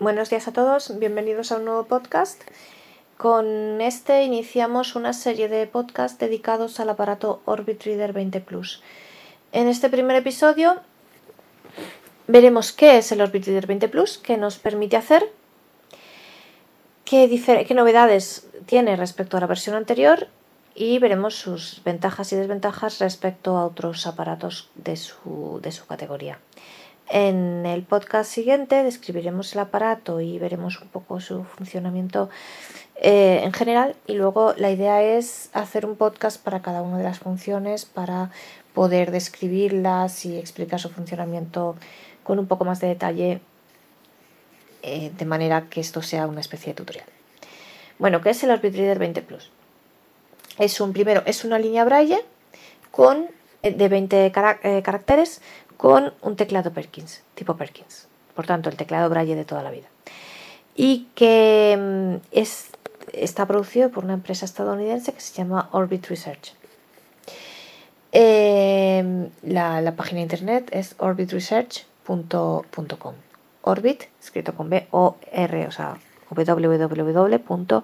Buenos días a todos, bienvenidos a un nuevo podcast. Con este iniciamos una serie de podcasts dedicados al aparato Orbit Reader 20 Plus. En este primer episodio veremos qué es el Orbit Reader 20 Plus, qué nos permite hacer, qué, qué novedades tiene respecto a la versión anterior y veremos sus ventajas y desventajas respecto a otros aparatos de su, de su categoría. En el podcast siguiente describiremos el aparato y veremos un poco su funcionamiento eh, en general y luego la idea es hacer un podcast para cada una de las funciones para poder describirlas y explicar su funcionamiento con un poco más de detalle eh, de manera que esto sea una especie de tutorial. Bueno, ¿qué es el Orbit Reader 20 Plus? Es un primero, es una línea braille con de 20 caracteres con un teclado Perkins, tipo Perkins. Por tanto, el teclado Braille de toda la vida. Y que mm, es, está producido por una empresa estadounidense que se llama Orbit Research. Em, la, página de internet es orbitresearch.com. Orbit, escrito con B, O, R, o sea, www.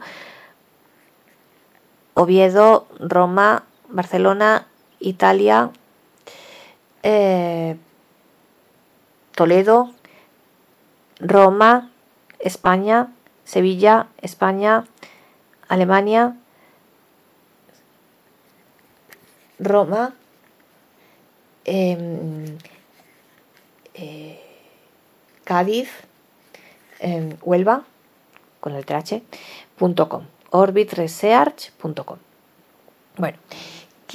Roma, Barcelona, Italia, eh, Toledo, Roma, España, Sevilla, España, Alemania, Roma, em, eh, Cádiz, em, Huelva, con el th.com, orbitresearch.com. Bueno,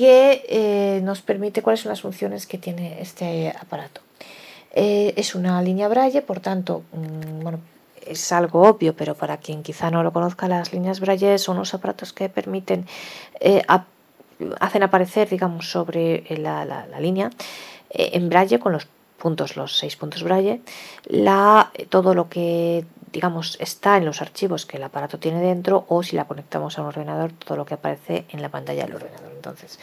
¿qué eh, nos permite, cuáles son las funciones que tiene este aparato? Eh, es una línea braille, por tanto, mm, bueno, es algo obvio, pero para quien quizá no lo conozca, las líneas braille son unos aparatos que permiten, eh, hacen aparecer, digamos, sobre la, línea eh, en braille con los puntos, los seis puntos braille, la, todo lo que digamos está en los archivos que el aparato tiene dentro o si la conectamos a un ordenador todo lo que aparece en la pantalla del ordenador entonces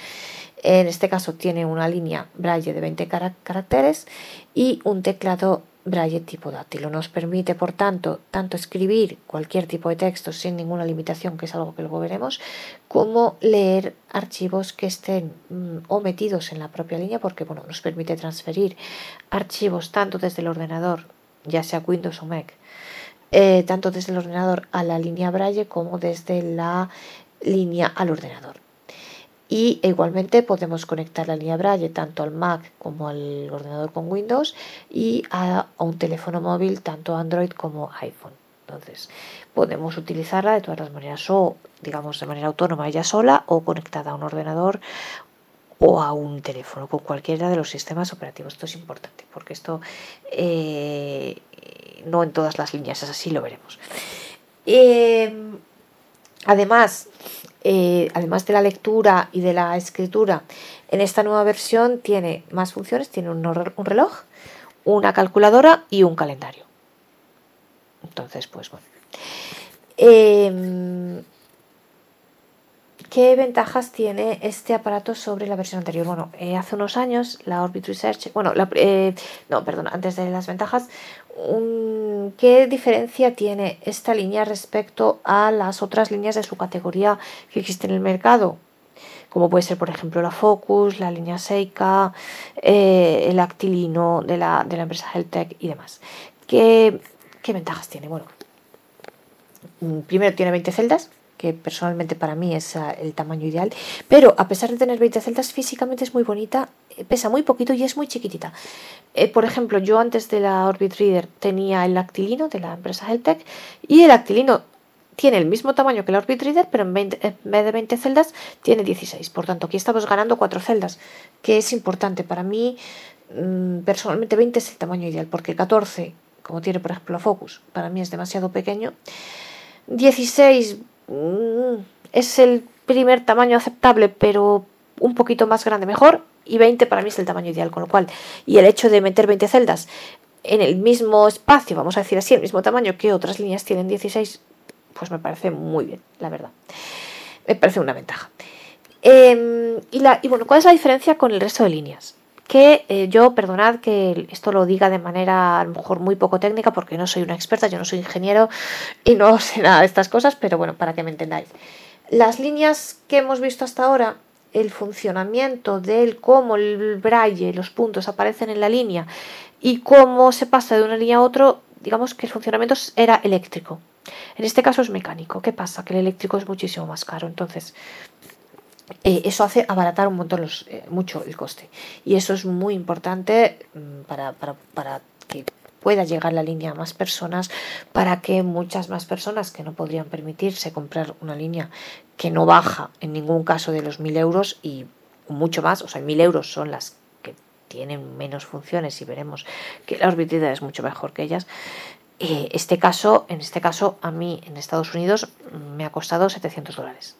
en este caso tiene una línea braille de 20 caracteres y un teclado braille tipo dáctilo. Nos permite, por tanto, tanto escribir cualquier tipo de texto sin ninguna limitación, que es algo que luego veremos, como leer archivos que estén mm, o metidos en la propia línea, porque bueno, nos permite transferir archivos tanto desde el ordenador, ya sea Windows o Mac, eh, tanto desde el ordenador a la línea braille como desde la línea al ordenador y igualmente podemos conectar la línea Braille tanto al Mac como al ordenador con Windows y a, un teléfono móvil tanto Android como iPhone. Entonces podemos utilizarla de todas las maneras o digamos de manera autónoma ella sola o conectada a un ordenador o a un teléfono con cualquiera de los sistemas operativos. Esto es importante porque esto eh, no en todas las líneas es así, lo veremos. Eh, además, eh, además de la lectura y de la escritura, en esta nueva versión tiene más funciones, tiene un, reloj, una calculadora y un calendario. Entonces, pues bueno. ¿Qué ventajas tiene este aparato sobre la versión anterior? Bueno, eh, hace unos años la Orbit Research, bueno, eh, no, perdón, antes de las ventajas, ¿qué diferencia tiene esta línea respecto a las otras líneas de su categoría que existen en el mercado? Como puede ser, por ejemplo, la Focus, la línea Seika, eh, el Actilino de la, de la empresa Heltec y demás. ¿Qué, ¿Qué ventajas tiene? Bueno, primero tiene 20 celdas, que personalmente para mí es ah, el tamaño ideal, pero a pesar de tener 20 celdas, físicamente es muy bonita, eh, pesa muy poquito y es muy chiquitita. Eh, por ejemplo, yo antes de la Orbit Reader tenía el Actilino de la empresa Heltec y el Actilino tiene el mismo tamaño que la Orbit Reader, pero en, vez de 20 celdas tiene 16. Por tanto, aquí estamos ganando 4 celdas, que es importante. Para mí, mm, personalmente 20 es el tamaño ideal, porque 14, como tiene por ejemplo Focus, para mí es demasiado pequeño. 16 Mm, es el primer tamaño aceptable, pero un poquito más grande mejor. Y 20 para mí es el tamaño ideal, con lo cual, y el hecho de meter 20 celdas en el mismo espacio, vamos a decir así, el mismo tamaño que otras líneas tienen 16, pues me parece muy bien, la verdad. Me parece una ventaja. Em, y, la, y bueno, ¿cuál es la diferencia con el resto de líneas? Que eh, yo, perdonad que esto lo diga de manera a lo mejor muy poco técnica porque no soy una experta, yo no soy ingeniero y no sé nada de estas cosas, pero bueno, para que me entendáis. Las líneas que hemos visto hasta ahora, el funcionamiento del cómo el braille, los puntos aparecen en la línea y cómo se pasa de una línea a otra, digamos que el funcionamiento era eléctrico. En este caso es mecánico. ¿Qué pasa? Que el eléctrico es muchísimo más caro. Entonces, eh, eso hace abaratar un montón los, eh, mucho el coste. Y eso es muy importante mm, para, para, para, que pueda llegar la línea a más personas, para que muchas más personas que no podrían permitirse comprar una línea que no baja en ningún caso de los 1.000 euros y mucho más, o sea, 1.000 euros son las que tienen menos funciones y veremos que la orbitrida es mucho mejor que ellas. Eh, este caso, en este caso, a mí en Estados Unidos me ha costado 700 dólares.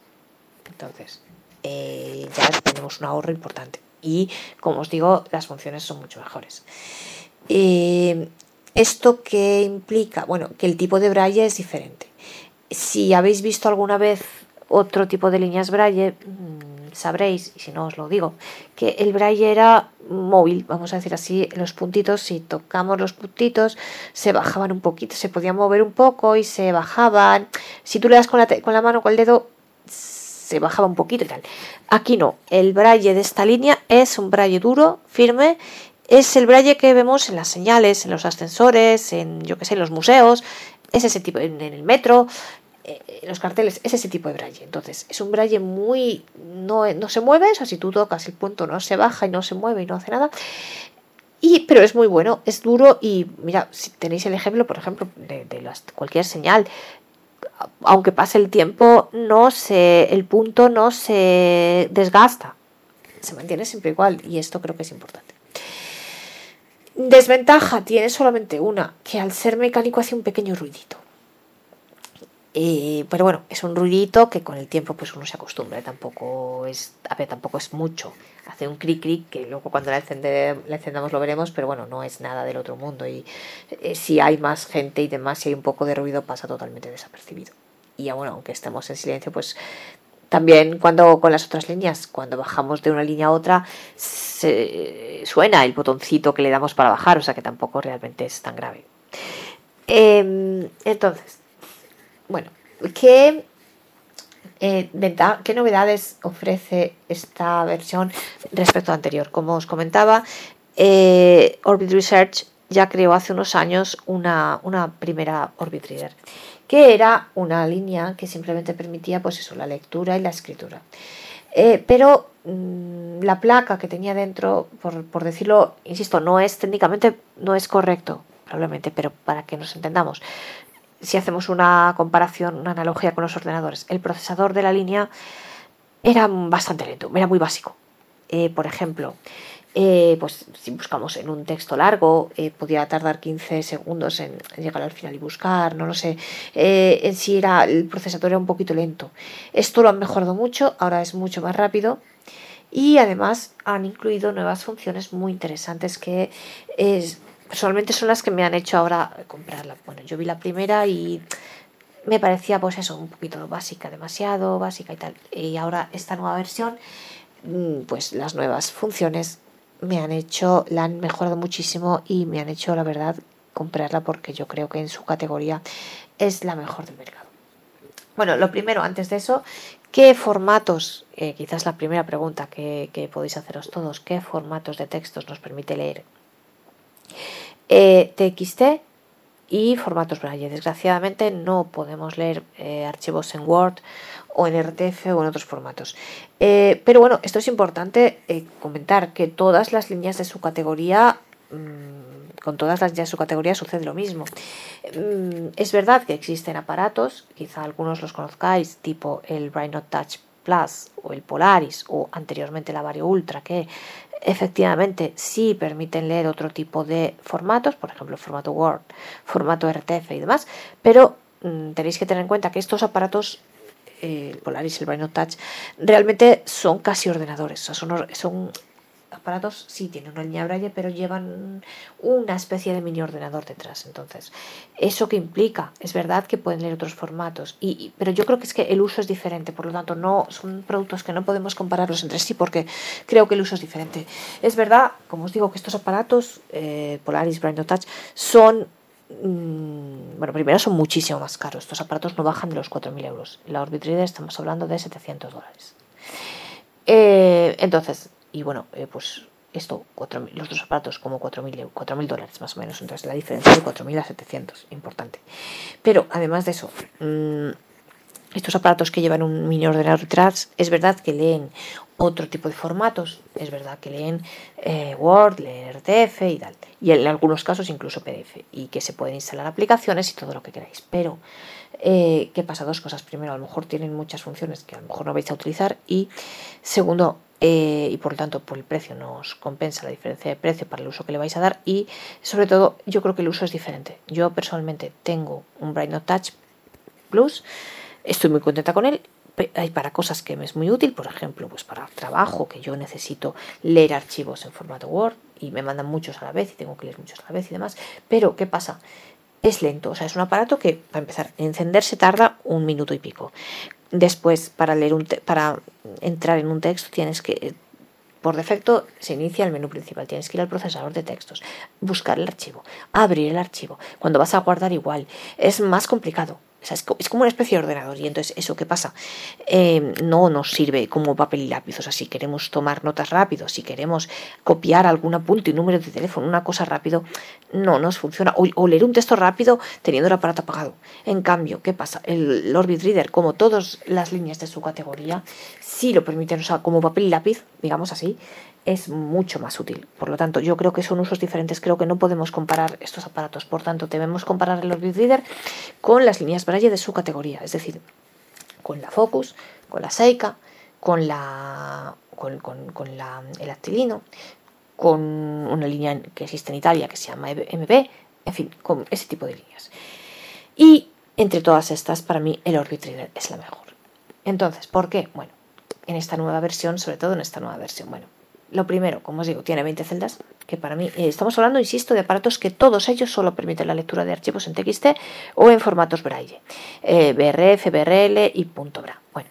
Entonces, eh, ya tenemos un ahorro importante. Y como os digo, las funciones son mucho mejores. Eh, ¿Esto qué implica? Bueno, que el tipo de braille es diferente. Si habéis visto alguna vez otro tipo de líneas braille, mm, sabréis, y si no os lo digo, que el braille era móvil, vamos a decir así, los puntitos, si tocamos los puntitos, se bajaban un poquito, se podían mover un poco y se bajaban. Si tú le das con la, con la mano, con el dedo, se bajaba un poquito y tal. Aquí no, el braille de esta línea es un braille duro, firme, es el braille que vemos en las señales, en los ascensores, en yo que sé, en los museos, es ese tipo, en, el metro, eh, en los carteles, es ese tipo de braille. Entonces, es un braille muy. no, no se mueve, o sea, si tú tocas el punto no se baja y no se mueve y no hace nada. Y, pero es muy bueno, es duro y mira, si tenéis el ejemplo, por ejemplo, de, de las, cualquier señal, aunque pase el tiempo, no se, el punto no se desgasta. Se mantiene siempre igual y esto creo que es importante. Desventaja tiene solamente una, que al ser mecánico hace un pequeño ruidito. Eh, pero bueno, es un ruidito que con el tiempo pues uno se acostumbra, tampoco es, tampoco es mucho. Hace un cric cric que luego cuando la, encendamos lo veremos, pero bueno, no es nada del otro mundo y eh, si hay más gente y demás, si hay un poco de ruido pasa totalmente desapercibido. Y bueno, aunque estemos en silencio, pues también cuando con las otras líneas, cuando bajamos de una línea a otra, se, suena el botoncito que le damos para bajar, o sea que tampoco realmente es tan grave. Em, entonces, bueno, ¿qué, eh, ¿qué novedades ofrece esta versión respecto a anterior? Como os comentaba, eh, Orbit Research ya creó hace unos años una, primera Orbit Reader, que era una línea que simplemente permitía pues eso, la lectura y la escritura. Eh, pero mm, la placa que tenía dentro, por, por, decirlo, insisto, no es técnicamente, no es correcto, probablemente, pero para que nos entendamos, si hacemos una comparación, una analogía con los ordenadores, el procesador de la línea era bastante lento, era muy básico. Eh, por ejemplo, eh, pues si buscamos en un texto largo, eh, podía tardar 15 segundos en, llegar al final y buscar, no lo sé. en sí era, el procesador era un poquito lento. Esto lo han mejorado mucho, ahora es mucho más rápido. Y además han incluido nuevas funciones muy interesantes que es, personalmente son las que me han hecho ahora comprarla. Bueno, yo vi la primera y me parecía pues eso, un poquito básica, demasiado básica y tal. Y ahora esta nueva versión, mm, pues las nuevas funciones me han hecho, la han mejorado muchísimo y me han hecho la verdad comprarla porque yo creo que en su categoría es la mejor del mercado. Bueno, lo primero, antes de eso, ¿qué formatos, eh, quizás la primera pregunta que, que podéis haceros todos, qué formatos de textos nos permite leer eh, TXT y formatos Braille. Desgraciadamente no podemos leer eh, archivos en Word o en RTF o en otros formatos. Eh, pero bueno, esto es importante comentar que todas las líneas de su categoría, mm, con todas las de su categoría sucede lo mismo. Mm, es verdad que existen aparatos, quizá algunos los conozcáis, tipo el Braille Not Touch Plus o el Polaris o anteriormente la Vario Ultra, que efectivamente sí permiten leer otro tipo de formatos, por ejemplo, formato Word, formato RTF y demás, pero mm, tenéis que tener en cuenta que estos aparatos, eh, el Polaris y el Braille Touch, realmente son casi ordenadores, son, son aparatos sí tienen una línea Braille, pero llevan una especie de mini ordenador detrás. Entonces, ¿eso que implica? Es verdad que pueden leer otros formatos, y, pero yo creo que es que el uso es diferente, por lo tanto, no son productos que no podemos compararlos entre sí porque creo que el uso es diferente. Es verdad, como os digo, que estos aparatos, eh, Polaris Braille Touch, son mm, bueno, primero son muchísimo más caros. Estos aparatos no bajan de los 4.000 euros. La Orbit estamos hablando de 700 dólares. Eh, entonces, y bueno, eh, pues esto, los dos aparatos como 4.000 dólares más o menos. Entonces la diferencia de 4.000 a 700, importante. Pero además de eso, mm, estos aparatos que llevan un mini ordenador detrás, es verdad que leen otro tipo de formatos, es verdad que leen eh, Word, leen RTF y tal, y en algunos casos incluso PDF, y que se pueden instalar aplicaciones y todo lo que queráis. Pero eh, ¿Qué pasa? Dos cosas. Primero, a lo mejor tienen muchas funciones que a lo mejor no vais a utilizar. Y segundo, eh, y por lo tanto por el precio nos compensa la diferencia de precio para el uso que le vais a dar. Y sobre todo, yo creo que el uso es diferente. Yo personalmente tengo un Bright Note Touch Plus. Estoy muy contenta con él hay para cosas que me es muy útil, por ejemplo, pues para trabajo, que yo necesito leer archivos en formato Word y me mandan muchos a la vez y tengo que leer muchos a la vez y demás. Pero, ¿qué pasa? es lento, o sea, es un aparato que para empezar, encenderse tarda un minuto y pico. Después, para leer un para entrar en un texto tienes que por defecto se inicia el menú principal, tienes que ir al procesador de textos, buscar el archivo, abrir el archivo. Cuando vas a guardar igual, es más complicado es, como una especie de ordenador. Y entonces, ¿eso qué pasa? Eh, no nos sirve como papel y lápiz. O sea, si queremos tomar notas rápido, si queremos copiar algún apunte y número de teléfono, una cosa rápido, no nos funciona. O, leer un texto rápido teniendo el aparato apagado. En cambio, ¿qué pasa? El Orbit Reader, como todas las líneas de su categoría, sí lo permiten, o como papel y lápiz, digamos así, es mucho más útil. Por lo tanto, yo creo que son usos diferentes. Creo que no podemos comparar estos aparatos. Por tanto, debemos comparar el Orbit Reader con las líneas Braille de su categoría. Es decir, con la Focus, con la Seika, con la con, el Actilino, con una línea que existe en Italia que se llama MB, en fin, con ese tipo de líneas. Y entre todas estas, para mí el Orbit Reader es la mejor. Entonces, ¿por qué? Bueno, en esta nueva versión, sobre todo en esta nueva versión, bueno, lo primero, como os digo, tiene 20 celdas, que para mí, eh, estamos hablando, insisto, de aparatos que todos ellos solo permiten la lectura de archivos en TXT o en formatos Braille, eh, BRF, BRL y .bra. Bueno,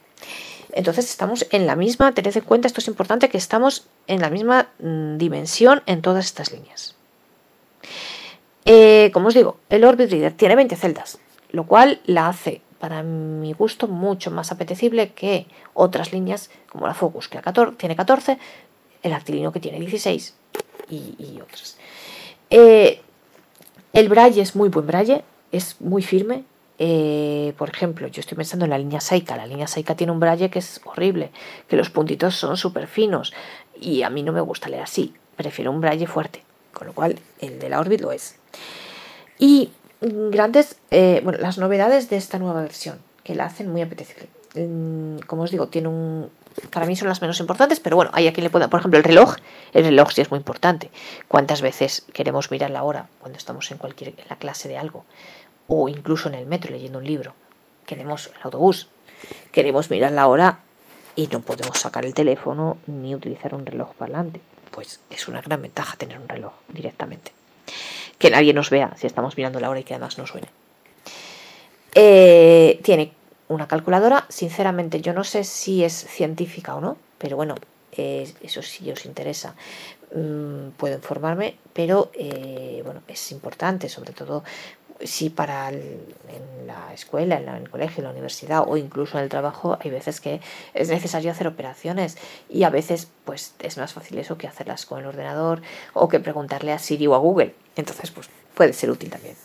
entonces estamos en la misma, tened en cuenta, esto es importante, que estamos en la misma mm, dimensión en todas estas líneas. Eh, como os digo, el Orbit Reader tiene 20 celdas, lo cual la hace para mi gusto mucho más apetecible que otras líneas como la Focus que tiene 14 el actilino que tiene 16 y, otras. Eh, el braille es muy buen braille, es muy firme. Eh, por ejemplo, yo estoy pensando en la línea Saika. La línea Saika tiene un braille que es horrible, que los puntitos son súper finos y a mí no me gusta leer así. Prefiero un braille fuerte, con lo cual el de la Orbit lo es. Y grandes, eh, bueno, las novedades de esta nueva versión, que la hacen muy apetecible. Mm, como os digo, tiene un, para mí son las menos importantes, pero bueno, hay a quien le pueda, por ejemplo, el reloj, el reloj sí es muy importante. ¿Cuántas veces queremos mirar la hora cuando estamos en cualquier la clase de algo o incluso en el metro leyendo un libro? Queremos el autobús, queremos mirar la hora y no podemos sacar el teléfono ni utilizar un reloj parlante. Pues es una gran ventaja tener un reloj directamente. Que nadie nos vea si estamos mirando la hora y que además no suene. Eh, tiene una calculadora. Sinceramente, yo no sé si es científica o no, pero bueno, eso sí os interesa. Mm, puedo informarme, pero eh, bueno, es importante, sobre todo si para en la escuela, en, el colegio, en la universidad o incluso en el trabajo hay veces que es necesario hacer operaciones y a veces pues es más fácil eso que hacerlas con el ordenador o que preguntarle a Siri o a Google. Entonces pues puede ser útil también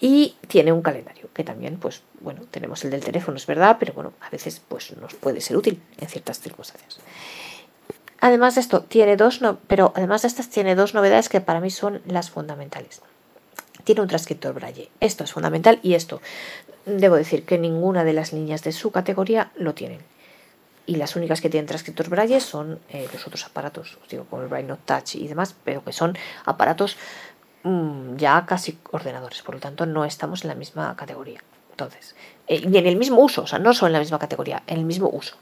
y tiene un calendario que también pues bueno tenemos el del teléfono es verdad pero bueno a veces pues nos puede ser útil en ciertas circunstancias. Además de esto tiene dos no, pero además de estas tiene dos novedades que para mí son las fundamentales. Tiene un transcriptor braille. Esto es fundamental y esto debo decir que ninguna de las líneas de su categoría lo tienen. Y las únicas que tienen transcriptor braille son eh, los otros aparatos, os digo, como el Braille Touch y demás, pero que son aparatos ya casi ordenadores, por lo tanto no estamos en la misma categoría. Entonces, eh, y en el mismo uso, o sea, no solo en la misma categoría, en el mismo uso.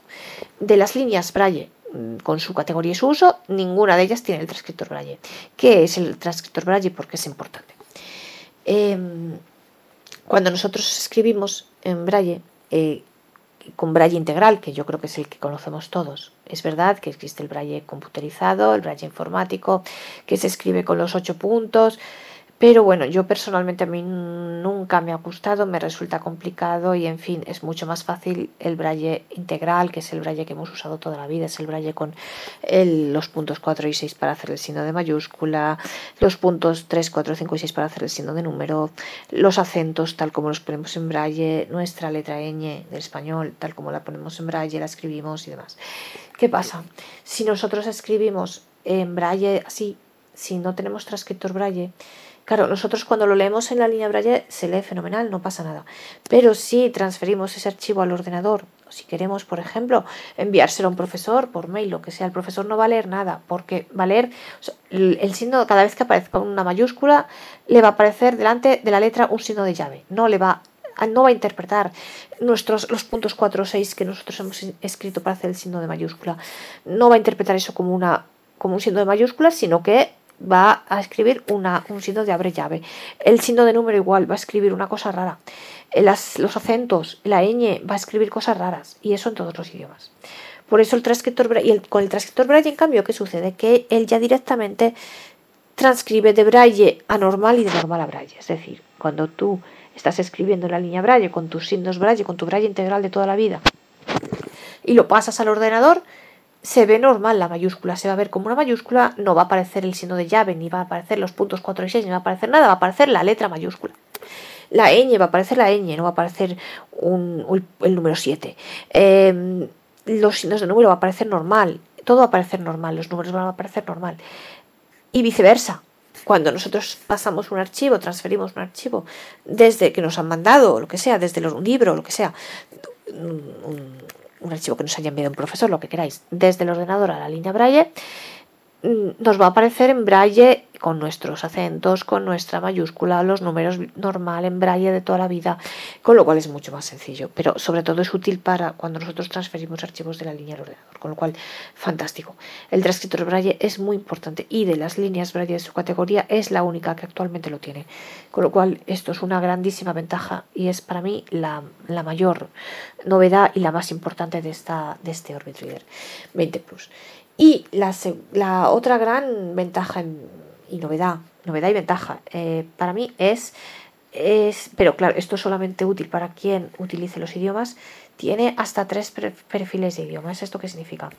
De las líneas Braille mm, con su categoría y su uso, ninguna de ellas tiene el transcriptor braille. ¿Qué es el transcriptor braille? Porque es importante. Em, cuando nosotros escribimos en braille, eh, con braille integral, que yo creo que es el que conocemos todos, es verdad que existe el braille computerizado, el braille informático, que se escribe con los ocho puntos, pero bueno, yo personalmente a mí nunca me ha gustado, me resulta complicado y en fin, es mucho más fácil el braille integral, que es el braille que hemos usado toda la vida, es el braille con los puntos 4 y 6 para hacer el signo de mayúscula, los puntos 3, 4, 5 y 6 para hacer el signo de número, los acentos tal como los ponemos en braille, nuestra letra ñ del español tal como la ponemos en braille, la escribimos y demás. ¿Qué pasa? Si nosotros escribimos en braille así, si no tenemos transcriptor braille, Claro, nosotros cuando lo leemos en la línea Braille se lee fenomenal, no pasa nada. Pero si transferimos ese archivo al ordenador, o si queremos, por ejemplo, enviárselo a un profesor por mail, lo que sea, el profesor no va a leer nada, porque va a leer el signo, cada vez que aparezca una mayúscula, le va a aparecer delante de la letra un signo de llave. No le va no va a interpretar nuestros, los puntos 4 o 6 que nosotros hemos escrito para hacer el signo de mayúscula. No va a interpretar eso como, una, como un signo de mayúscula, sino que va a escribir una, un signo de abre llave. El signo de número igual va a escribir una cosa rara. Las, los acentos, la ñ va a escribir cosas raras y eso en todos los idiomas. Por eso el transcriptor y con el transcriptor braille en cambio ¿qué sucede? Que él ya directamente transcribe de braille a normal y de normal a braille. Es decir, cuando tú estás escribiendo la línea braille con tus signos braille, con tu braille integral de toda la vida y lo pasas al ordenador, se ve normal la mayúscula, se va a ver como una mayúscula, no va a aparecer el signo de llave, ni va a aparecer los puntos 4 y 6, ni va a aparecer nada, va a aparecer la letra mayúscula. La ñ va a aparecer la ñ, no va a aparecer el número 7. Em, los signos de número va a aparecer normal, todo va a aparecer normal, los números van a aparecer normal. Y viceversa. Cuando nosotros pasamos un archivo, transferimos un archivo desde que nos han mandado, lo que sea, desde un libro, lo que sea, un archivo que nos haya enviado un profesor, lo que queráis, desde el ordenador a la línea Braille, nos va a aparecer en braille con nuestros acentos, con nuestra mayúscula, los números normal en braille de toda la vida, con lo cual es mucho más sencillo, pero sobre todo es útil para cuando nosotros transferimos archivos de la línea al ordenador, con lo cual fantástico. El transcriptor braille es muy importante y de las líneas braille de su categoría es la única que actualmente lo tiene, con lo cual esto es una grandísima ventaja y es para mí la, mayor novedad y la más importante de, esta, de este Orbit Reader 20 Plus. Y la, otra gran ventaja y novedad, novedad y ventaja, eh, para mí es, es, pero claro, esto es solamente útil para quien utilice los idiomas, tiene hasta tres perfiles de idiomas. ¿Esto qué significa?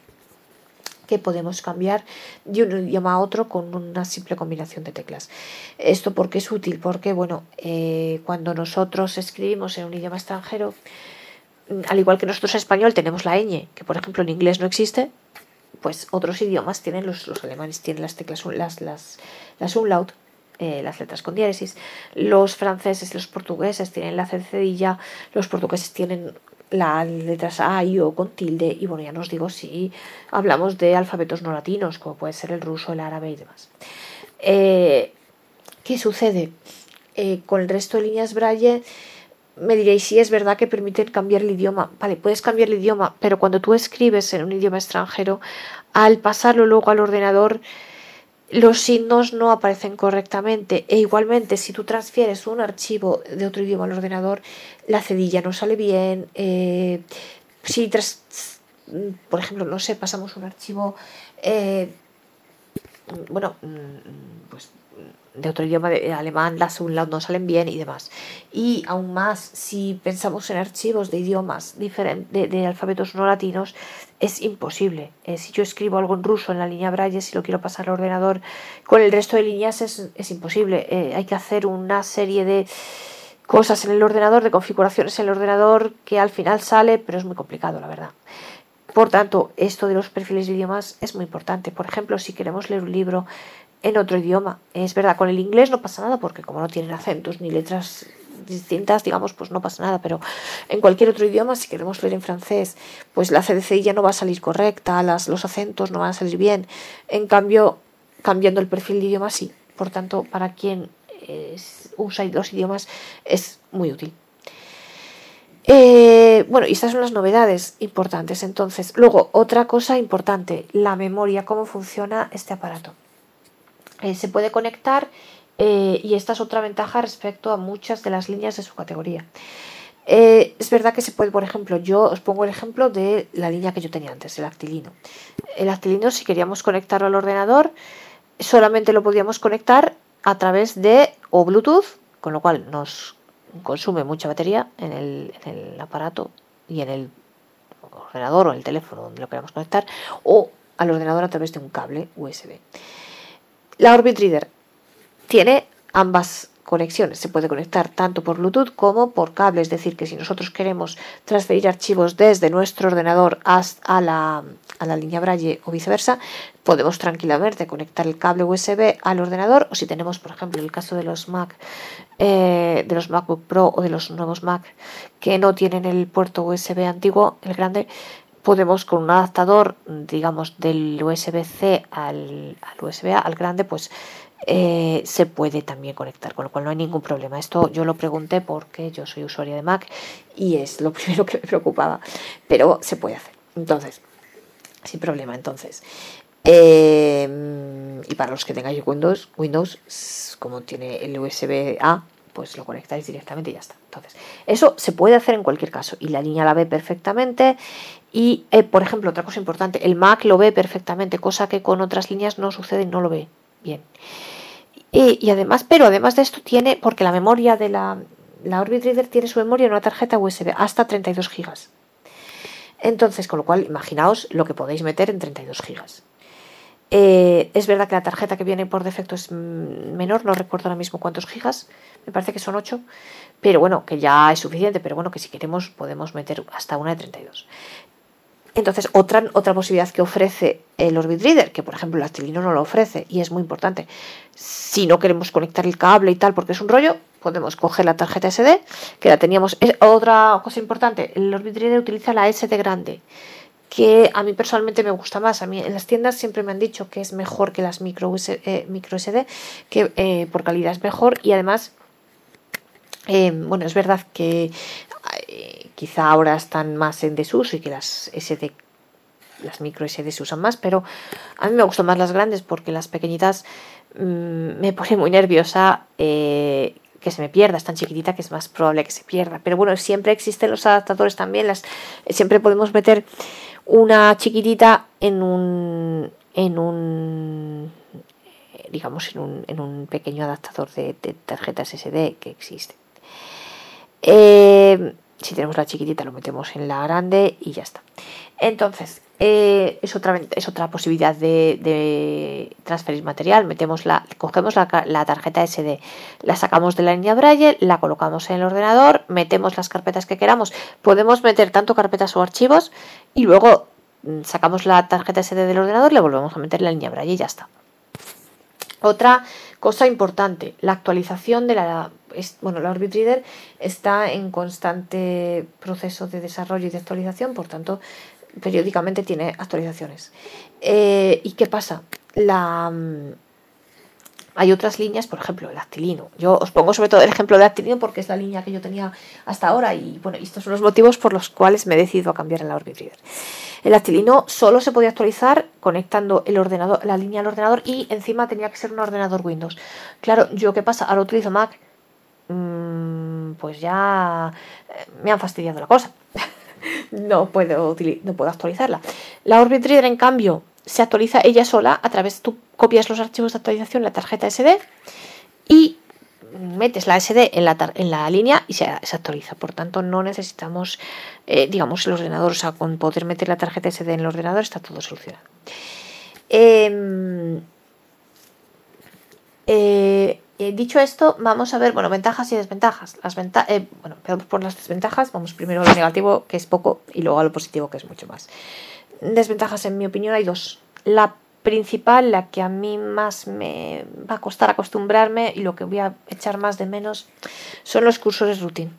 que podemos cambiar de un idioma a otro con una simple combinación de teclas. ¿Esto porque es útil? Porque, bueno, eh, cuando nosotros escribimos en un idioma extranjero, al igual que nosotros en español tenemos la ñ, que por ejemplo en inglés no existe, pues otros idiomas tienen, los, alemanes tienen las teclas, las, las, las umlaut, eh, las letras con diéresis, los franceses los portugueses tienen la cedilla, los portugueses tienen las letras A y O con tilde, y bueno, ya nos digo si hablamos de alfabetos no latinos, como puede ser el ruso, el árabe y demás. Eh, ¿Qué sucede? Eh, con el resto de líneas Braille me diréis si es verdad que permiten cambiar el idioma. Vale, puedes cambiar el idioma, pero cuando tú escribes en un idioma extranjero, al pasarlo luego al ordenador, los signos no aparecen correctamente. E igualmente, si tú transfieres un archivo de otro idioma al ordenador, la cedilla no sale bien. Eh, si, tras, por ejemplo, no sé, pasamos un archivo, eh, bueno, mm, pues de otro idioma, de alemán, las umlaut no salen bien y demás. Y aún más, si pensamos en archivos de idiomas diferentes, de, alfabetos no latinos, es imposible. Eh, si yo escribo algo en ruso en la línea Braille, si lo quiero pasar al ordenador, con el resto de líneas es, es imposible. Eh, hay que hacer una serie de cosas en el ordenador, de configuraciones en el ordenador, que al final sale, pero es muy complicado, la verdad. Por tanto, esto de los perfiles de idiomas es muy importante. Por ejemplo, si queremos leer un libro en otro idioma. Es verdad, con el inglés no pasa nada porque como no tienen acentos ni letras distintas, digamos, pues no pasa nada, pero en cualquier otro idioma, si queremos leer en francés, pues la CDCI ya no va a salir correcta, las, los acentos no van a salir bien. En cambio, cambiando el perfil de idioma, sí. Por tanto, para quien usa los idiomas es muy útil. Eh, bueno, y estas son las novedades importantes. Entonces, luego, otra cosa importante, la memoria, cómo funciona este aparato. Eh, se puede conectar eh, y esta es otra ventaja respecto a muchas de las líneas de su categoría. es verdad que se puede, por ejemplo, yo os pongo el ejemplo de la línea que yo tenía antes, el actilino. El actilino, si queríamos conectarlo al ordenador, solamente lo podíamos conectar a través de o Bluetooth, con lo cual nos consume mucha batería en el, aparato y en el ordenador o el teléfono donde lo queramos conectar, o al ordenador a través de un cable USB. La Orbit Reader tiene ambas conexiones. Se puede conectar tanto por Bluetooth como por cable, es decir, que si nosotros queremos transferir archivos desde nuestro ordenador a la, a la línea Braille o viceversa, podemos tranquilamente conectar el cable USB al ordenador o si tenemos, por ejemplo, el caso de los Mac, eh, de los MacBook Pro o de los nuevos Mac que no tienen el puerto USB antiguo, el grande, podemos con un adaptador, digamos, del USB-C al, USB-A, al grande, pues eh, se puede también conectar, con lo cual no hay ningún problema. Esto yo lo pregunté porque yo soy usuaria de Mac y es lo primero que me preocupaba, pero se puede hacer. Entonces, sin problema. Entonces, em, y para los que tengáis Windows, Windows, como tiene el USB-A, pues lo conectáis directamente y ya está. Entonces, eso se puede hacer en cualquier caso y la línea la ve perfectamente. Y, eh, por ejemplo, otra cosa importante, el Mac lo ve perfectamente, cosa que con otras líneas no sucede y no lo ve bien. Y, además, pero además de esto tiene, porque la memoria de la, la Orbit Reader tiene su memoria en una tarjeta USB hasta 32 GB. Entonces, con lo cual, imaginaos lo que podéis meter en 32 GB. Eh, es verdad que la tarjeta que viene por defecto es menor, no recuerdo ahora mismo cuántos gigas, me parece que son 8, pero bueno, que ya es suficiente, pero bueno, que si queremos podemos meter hasta una de 32. Entonces, otra, otra posibilidad que ofrece el Orbit Reader, que por ejemplo el Actilino no lo ofrece y es muy importante, si no queremos conectar el cable y tal porque es un rollo, podemos coger la tarjeta SD, que la teníamos. Es otra cosa importante, el Orbit Reader utiliza la SD grande, que a mí personalmente me gusta más. A mí en las tiendas siempre me han dicho que es mejor que las micro, eh, micro SD, que eh, por calidad es mejor y además eh, bueno, es verdad que quizá ahora están más en desuso y que las SD, las micro SD se usan más, pero a mí me gustan más las grandes porque las pequeñitas mm, me pone muy nerviosa que se me pierda, es tan chiquitita que es más probable que se pierda. Pero bueno, siempre existen los adaptadores también, las, siempre podemos meter una chiquitita en un, en un digamos en un, en un pequeño adaptador de, de tarjetas SD que existe. Eh, si tenemos la chiquitita lo metemos en la grande y ya está. Entonces, eh, es, otra, es otra posibilidad de, transferir material. Metemos la, cogemos la, tarjeta SD, la sacamos de la línea Braille, la colocamos en el ordenador, metemos las carpetas que queramos. Podemos meter tanto carpetas o archivos y luego mm, sacamos la tarjeta SD del ordenador, le volvemos a meter la línea Braille y ya está. Otra cosa importante, la actualización de la bueno, la Orbit Reader está en constante proceso de desarrollo y de actualización, por tanto, periódicamente tiene actualizaciones. Eh, ¿Y qué pasa? Mm, hay otras líneas, por ejemplo, el actilino. Yo os pongo sobre todo el ejemplo de actilino porque es la línea que yo tenía hasta ahora y bueno, estos son los motivos por los cuales me he decidido a cambiar en la Orbit Reader. El actilino solo se podía actualizar conectando el ordenador, la línea al ordenador y encima tenía que ser un ordenador Windows. Claro, yo qué pasa, ahora utilizo Mac pues ya eh, me han fastidiado la cosa. no, puedo, no puedo actualizarla. La Orbit Reader, en cambio, se actualiza ella sola a través, tú copias los archivos de actualización la tarjeta SD y metes la SD en la, en la línea y se, actualiza. Por tanto, no necesitamos, eh, digamos, el ordenador. O sea, con poder meter la tarjeta SD en el ordenador está todo solucionado. Em, eh, eh, dicho esto, vamos a ver, bueno, ventajas y desventajas. Las eh, bueno, por las desventajas, vamos primero a lo negativo, que es poco, y luego a lo positivo, que es mucho más. Desventajas, en mi opinión, hay dos. La principal, la que a mí más me va a costar acostumbrarme y lo que voy a echar más de menos, son los cursores routine.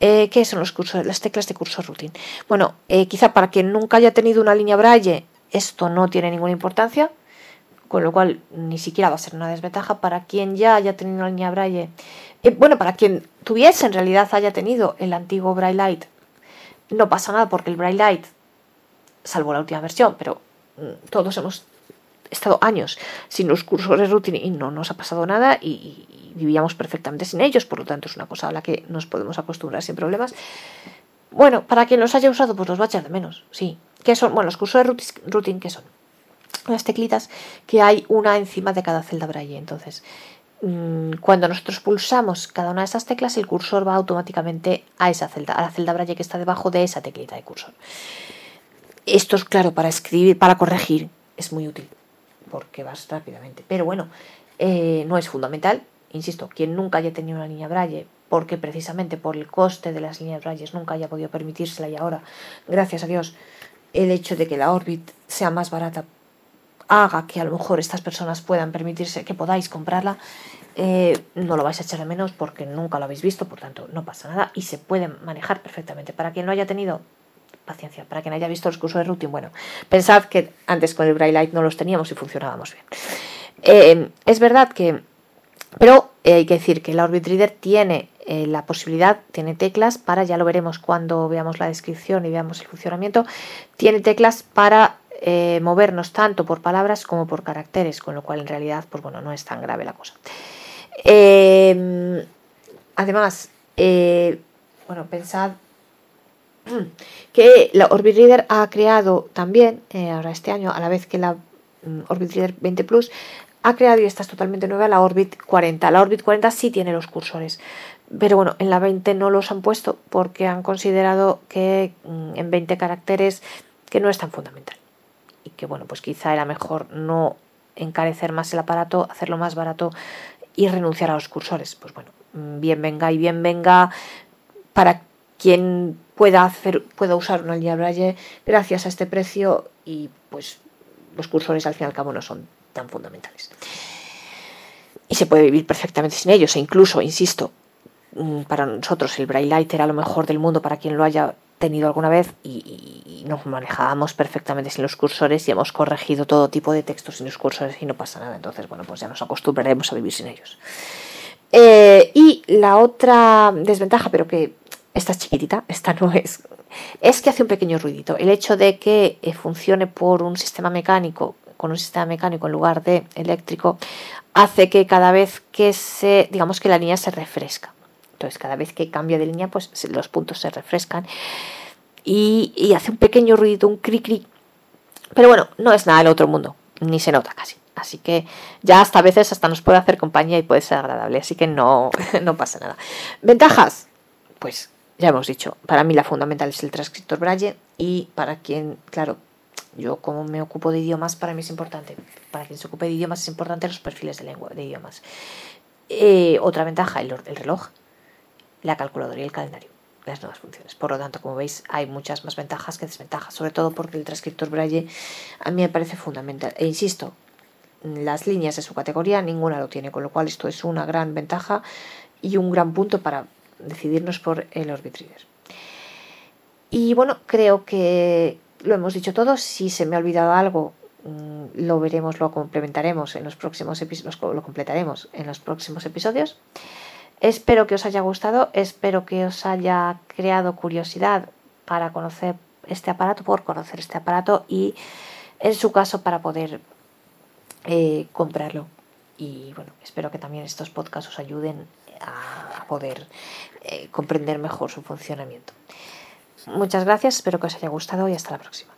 Eh, ¿Qué son los cursos, las teclas de cursor routine? Bueno, quizá para quien nunca haya tenido una línea braille, esto no tiene ninguna importancia con lo cual ni siquiera va a ser una desventaja para quien ya haya tenido la línea Braille. Eh, bueno, para quien tuviese en realidad haya tenido el antiguo Braille Light, no pasa nada porque el Bright Light, salvo la última versión, pero mm, todos hemos estado años sin los cursores routing y no nos ha pasado nada y, vivíamos perfectamente sin ellos, por lo tanto es una cosa a la que nos podemos acostumbrar sin problemas. Bueno, para quien los haya usado, pues los va a echar de menos, sí. ¿Qué son? Bueno, los cursores routing, ¿qué son? Unas teclitas que hay una encima de cada celda braille. Entonces, mm, cuando nosotros pulsamos cada una de esas teclas, el cursor va automáticamente a esa celda, a la celda braille que está debajo de esa teclita de cursor. Esto es claro para escribir, para corregir, es muy útil porque vas rápidamente. Pero bueno, eh, no es fundamental. Insisto, quien nunca haya tenido una línea Braille, porque precisamente por el coste de las líneas Braille nunca haya podido permitírsela y ahora, gracias a Dios, el hecho de que la Orbit sea más barata haga que a lo mejor estas personas puedan permitirse que podáis comprarla, eh, no lo vais a echar de menos porque nunca lo habéis visto, por tanto no pasa nada y se puede manejar perfectamente. Para quien no haya tenido paciencia, para quien haya visto los cursos de routing, bueno, pensad que antes con el Braille Light no los teníamos y funcionábamos bien. Eh, es verdad que, pero eh, hay que decir que el Orbit Reader tiene la posibilidad, tiene teclas para, ya lo veremos cuando veamos la descripción y veamos el funcionamiento, tiene teclas para movernos tanto por palabras como por caracteres, con lo cual en realidad, pues bueno, no es tan grave la cosa. además, bueno, pensad que la Orbit Reader ha creado también, eh, ahora este año, a la vez que la mm, Orbit Reader 20 Plus, ha creado, y esta es totalmente nueva, la Orbit 40. La Orbit 40 sí tiene los cursores, pero bueno, en la 20 no los han puesto porque han considerado que mm, en 20 caracteres que no es tan fundamental. Y que bueno, pues quizá era mejor no encarecer más el aparato, hacerlo más barato y renunciar a los cursores. Pues bueno, mm, bien venga y bien venga para quien pueda, hacer, pueda usar una línea Braille gracias a este precio y pues los cursores al fin y al cabo no son tan fundamentales. Y se puede vivir perfectamente sin ellos e incluso, insisto, mm, para nosotros el Braille Light era lo mejor del mundo para quien lo haya tenido alguna vez nos manejábamos perfectamente sin los cursores y hemos corregido todo tipo de textos sin los cursores y no pasa nada. Entonces, bueno, pues ya nos acostumbraremos a vivir sin ellos. Eh, y la otra desventaja, pero que esta es chiquitita, esta no es, es que hace un pequeño ruidito. El hecho de que eh, funcione por un sistema mecánico, con un sistema mecánico en lugar de eléctrico, hace que cada vez que se, digamos que la línea se refresca. Entonces, cada vez que cambia de línea, pues los puntos se refrescan y, hace un pequeño ruidito, un cri cri. Pero bueno, no es nada del otro mundo, ni se nota casi. Así que ya hasta a veces hasta nos puede hacer compañía y puede ser agradable. Así que no, no pasa nada. Ventajas, pues ya hemos dicho, para mí la fundamental es el transcriptor Braille y para quien, claro, yo como me ocupo de idiomas, para mí es importante, para quien se ocupe de idiomas es importante los perfiles de lengua, de idiomas. Eh, otra ventaja, el, el reloj, la calculadora y el calendario, las nuevas funciones. Por lo tanto, como veis, hay muchas más ventajas que desventajas, sobre todo porque el transcriptor Braille a mí me parece fundamental. E insisto, las líneas de su categoría ninguna lo tiene, con lo cual esto es una gran ventaja y un gran punto para decidirnos por el Orbit. Y bueno, creo que lo hemos dicho todo. Si se me ha olvidado algo, mm, lo veremos, lo complementaremos en los próximos episodios, lo completaremos en los próximos episodios. Espero que os haya gustado, espero que os haya creado curiosidad para conocer este aparato, por conocer este aparato y en su caso para poder eh, comprarlo. Y bueno, espero que también estos podcasts os ayuden a, poder eh, comprender mejor su funcionamiento. Muchas gracias, espero que os haya gustado y hasta la próxima.